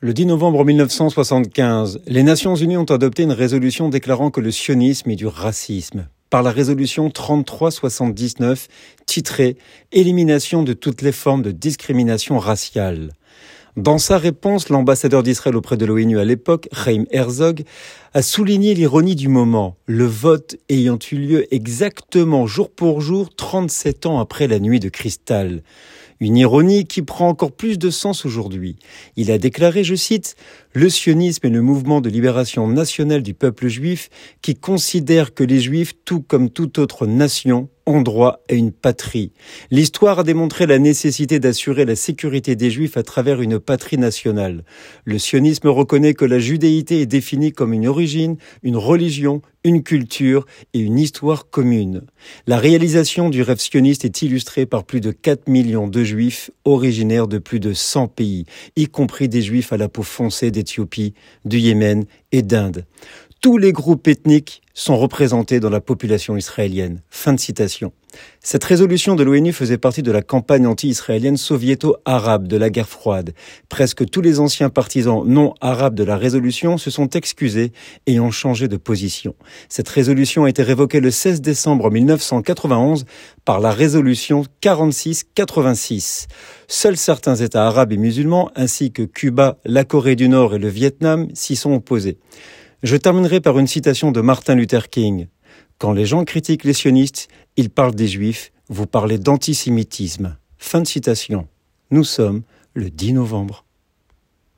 Le 10 novembre 1975, les Nations Unies ont adopté une résolution déclarant que le sionisme est du racisme. Par la résolution 3379, titrée Élimination de toutes les formes de discrimination raciale. Dans sa réponse, l'ambassadeur d'Israël auprès de l'ONU à l'époque, Chaim Herzog, a souligné l'ironie du moment, le vote ayant eu lieu exactement jour pour jour 37 ans après la nuit de cristal. Une ironie qui prend encore plus de sens aujourd'hui. Il a déclaré, je cite, Le sionisme est le mouvement de libération nationale du peuple juif qui considère que les juifs, tout comme toute autre nation, ont droit à une patrie. L'histoire a démontré la nécessité d'assurer la sécurité des Juifs à travers une patrie nationale. Le sionisme reconnaît que la judéité est définie comme une origine, une religion, une culture et une histoire commune. La réalisation du rêve sioniste est illustrée par plus de 4 millions de Juifs originaires de plus de 100 pays, y compris des Juifs à la peau foncée d'Éthiopie, du Yémen et d'Inde tous les groupes ethniques sont représentés dans la population israélienne. Fin de citation. Cette résolution de l'ONU faisait partie de la campagne anti-israélienne soviéto-arabe de la guerre froide. Presque tous les anciens partisans non arabes de la résolution se sont excusés et ont changé de position. Cette résolution a été révoquée le 16 décembre 1991 par la résolution 46-86. Seuls certains États arabes et musulmans, ainsi que Cuba, la Corée du Nord et le Vietnam, s'y sont opposés. Je terminerai par une citation de Martin Luther King. Quand les gens critiquent les sionistes, ils parlent des juifs, vous parlez d'antisémitisme. Fin de citation. Nous sommes le 10 novembre.